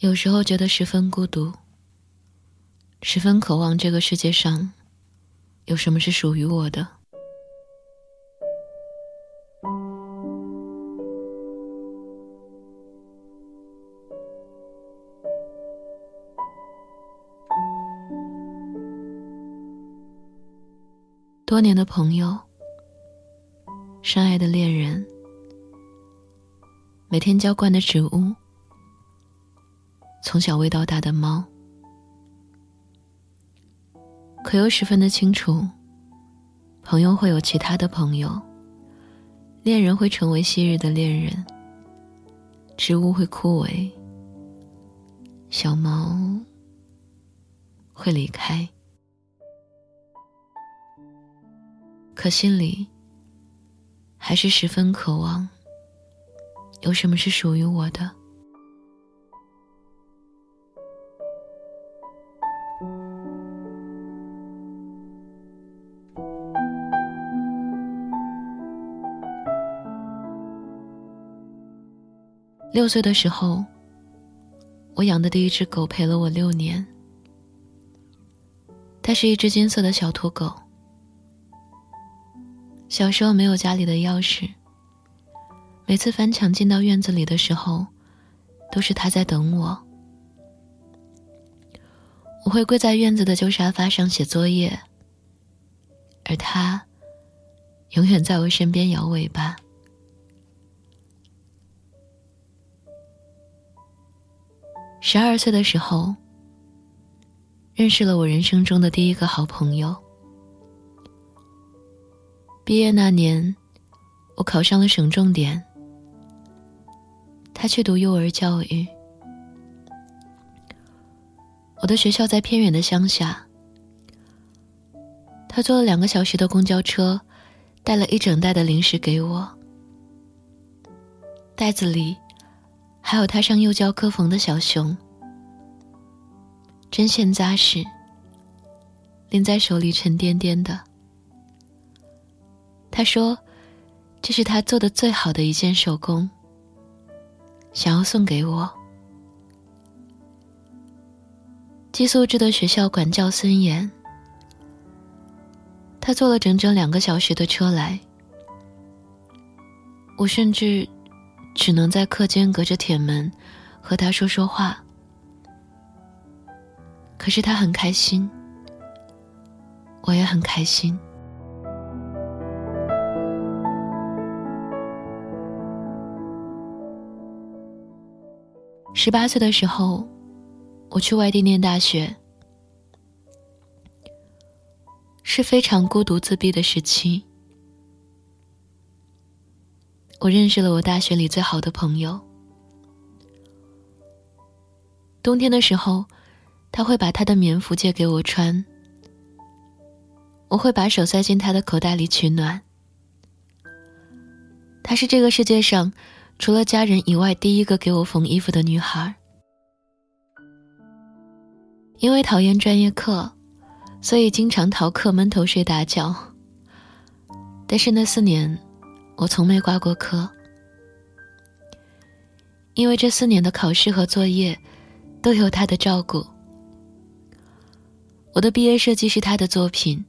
有时候觉得十分孤独，十分渴望这个世界上有什么是属于我的。多年的朋友，深爱的恋人，每天浇灌的植物。从小喂到大的猫，可又十分的清楚，朋友会有其他的朋友，恋人会成为昔日的恋人，植物会枯萎，小猫会离开，可心里还是十分渴望，有什么是属于我的。六岁的时候，我养的第一只狗陪了我六年。它是一只金色的小土狗。小时候没有家里的钥匙，每次翻墙进到院子里的时候，都是它在等我。我会跪在院子的旧沙发上写作业，而它永远在我身边摇尾巴。十二岁的时候，认识了我人生中的第一个好朋友。毕业那年，我考上了省重点，他去读幼儿教育。我的学校在偏远的乡下，他坐了两个小时的公交车，带了一整袋的零食给我，袋子里。还有他上幼教课缝的小熊，针线扎实，拎在手里沉甸甸的。他说：“这是他做的最好的一件手工，想要送给我。”寄宿制的学校管教森严，他坐了整整两个小时的车来，我甚至。只能在课间隔着铁门和他说说话，可是他很开心，我也很开心。十八岁的时候，我去外地念大学，是非常孤独自闭的时期。我认识了我大学里最好的朋友。冬天的时候，他会把他的棉服借给我穿，我会把手塞进他的口袋里取暖。她是这个世界上除了家人以外第一个给我缝衣服的女孩。因为讨厌专业课，所以经常逃课闷头睡大觉。但是那四年。我从没挂过科，因为这四年的考试和作业都有他的照顾。我的毕业设计是他的作品，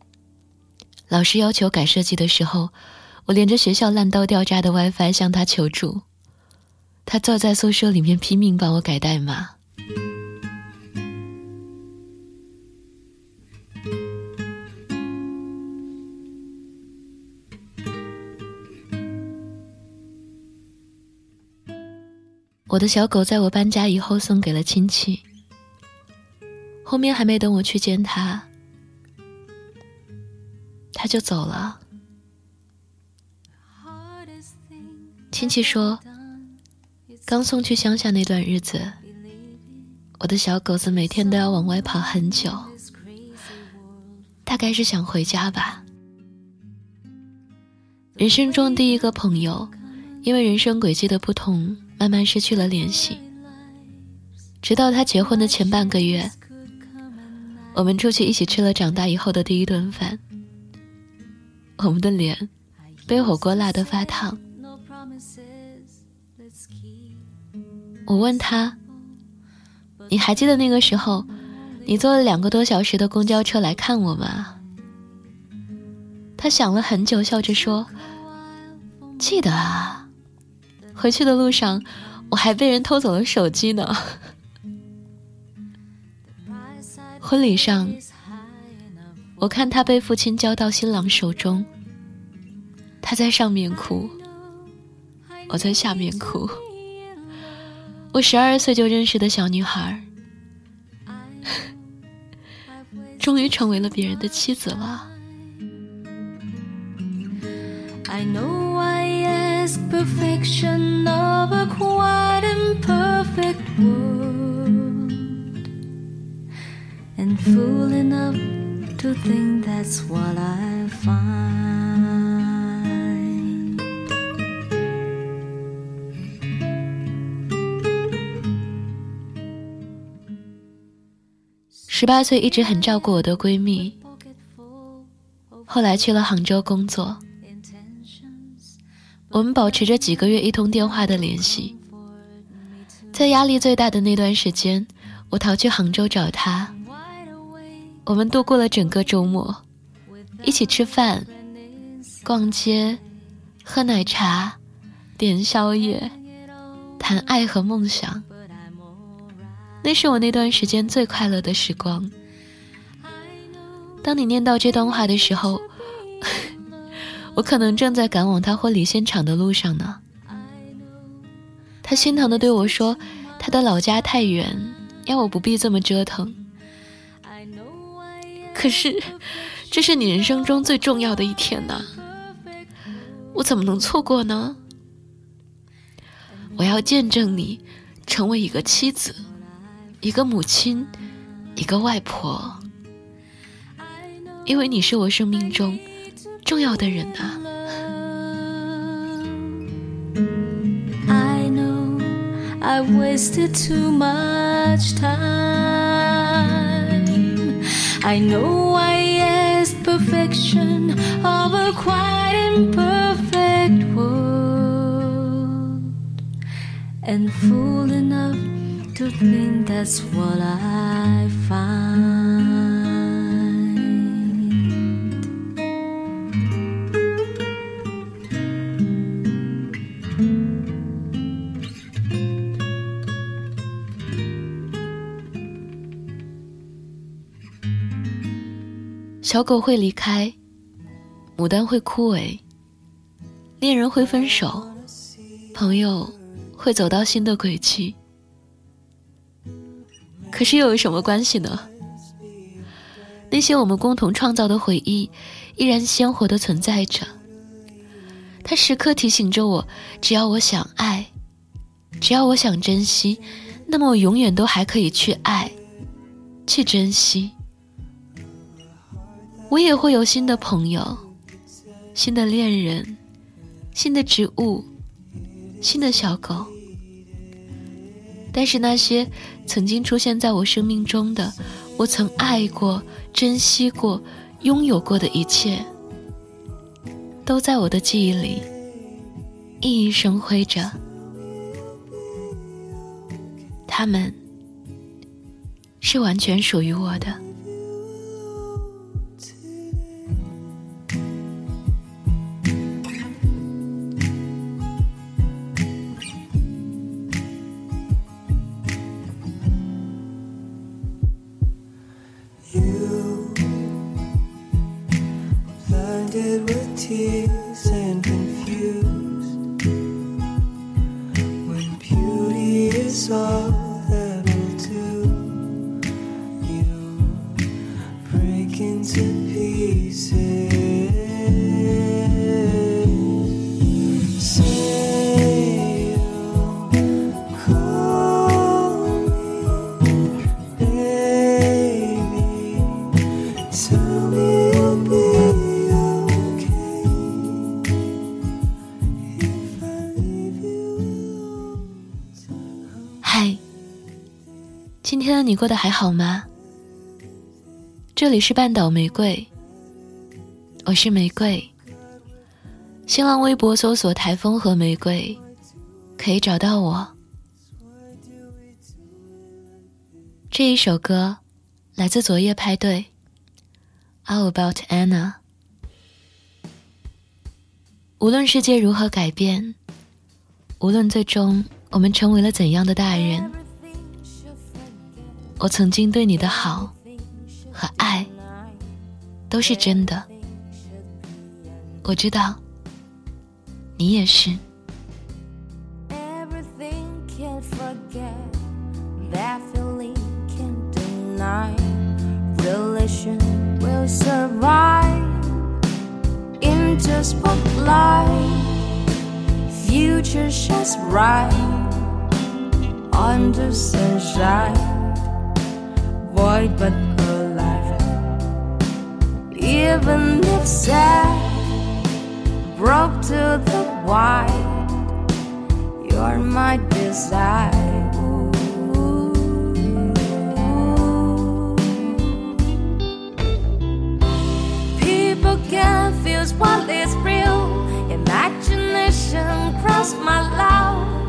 老师要求改设计的时候，我连着学校烂到掉渣的 WiFi 向他求助，他坐在宿舍里面拼命帮我改代码。我的小狗在我搬家以后送给了亲戚，后面还没等我去见他，他就走了。亲戚说，刚送去乡下那段日子，我的小狗子每天都要往外跑很久，大概是想回家吧。人生中第一个朋友，因为人生轨迹的不同。慢慢失去了联系，直到他结婚的前半个月，我们出去一起吃了长大以后的第一顿饭。我们的脸被火锅辣得发烫。我问他：“你还记得那个时候，你坐了两个多小时的公交车来看我吗？”他想了很久，笑着说：“记得啊，回去的路上我还被人偷走了手机呢。”婚礼上，我看他被父亲交到新郎手中，他在上面哭，我在下面哭。我十二岁就认识的小女孩，终于成为了别人的妻子了。I know I to think that's what I find 十八岁一直很照顾我的闺蜜，后来去了杭州工作。我们保持着几个月一通电话的联系，在压力最大的那段时间，我逃去杭州找她。我们度过了整个周末，一起吃饭、逛街、喝奶茶、点宵夜、谈爱和梦想。那是我那段时间最快乐的时光。当你念到这段话的时候。我可能正在赶往他婚礼现场的路上呢。他心疼的对我说：“他的老家太远，要我不必这么折腾。”可是，这是你人生中最重要的一天呐，我怎么能错过呢？我要见证你成为一个妻子，一个母亲，一个外婆，因为你是我生命中。重要的人啊。I wasted too much time. I know I asked perfection of a quite imperfect world. And fool enough to think that's what I find. 小狗会离开，牡丹会枯萎，恋人会分手，朋友会走到新的轨迹。可是又有什么关系呢？那些我们共同创造的回忆，依然鲜活的存在着。它时刻提醒着我：只要我想爱，只要我想珍惜，那么我永远都还可以去爱，去珍惜。我也会有新的朋友、新的恋人、新的植物、新的小狗。但是那些曾经出现在我生命中的、我曾爱过、珍惜过、拥有过的一切，都在我的记忆里熠熠生辉着。他们是完全属于我的。blinded with tears and confused. When beauty is all that will do you break into pieces. Say you call me baby 你过得还好吗？这里是半岛玫瑰，我是玫瑰。新浪微博搜索“台风和玫瑰”，可以找到我。这一首歌来自昨夜派对。All about Anna？无论世界如何改变，无论最终我们成为了怎样的大人，我曾经对你的好和爱都是真的。我知道，你也是。future shines bright under sunshine, void but alive. Even if sad, broke to the white, you're my desire. People confuse what is real imagination cross my love.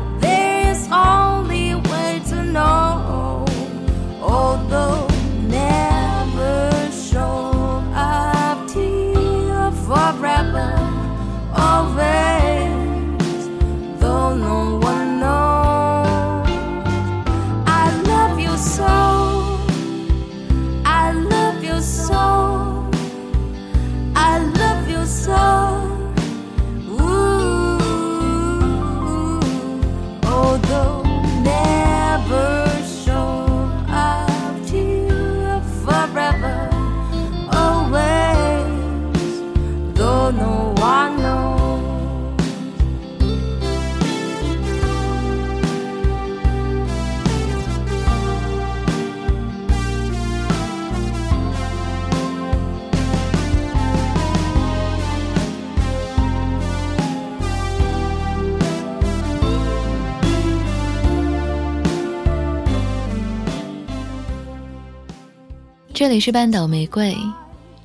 这里是半岛玫瑰，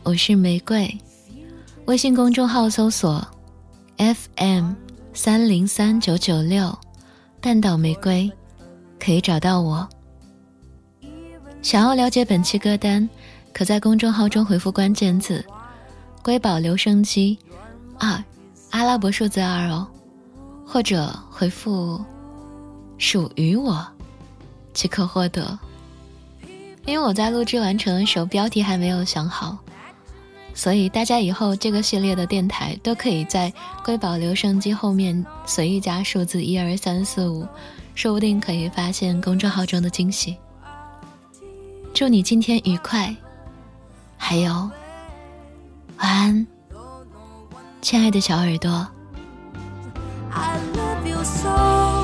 我是玫瑰。微信公众号搜索 FM 三零三九九六，半岛玫瑰，可以找到我。想要了解本期歌单，可在公众号中回复关键字“瑰宝留声机”二，阿拉伯数字二哦，或者回复“属于我”，即可获得。因为我在录制完成的时候，标题还没有想好。所以大家以后这个系列的电台都可以在瑰宝留声机后面随意加数字一二三四五，说不定可以发现公众号中的惊喜。祝你今天愉快，还有晚安，亲爱的小耳朵。I love you so,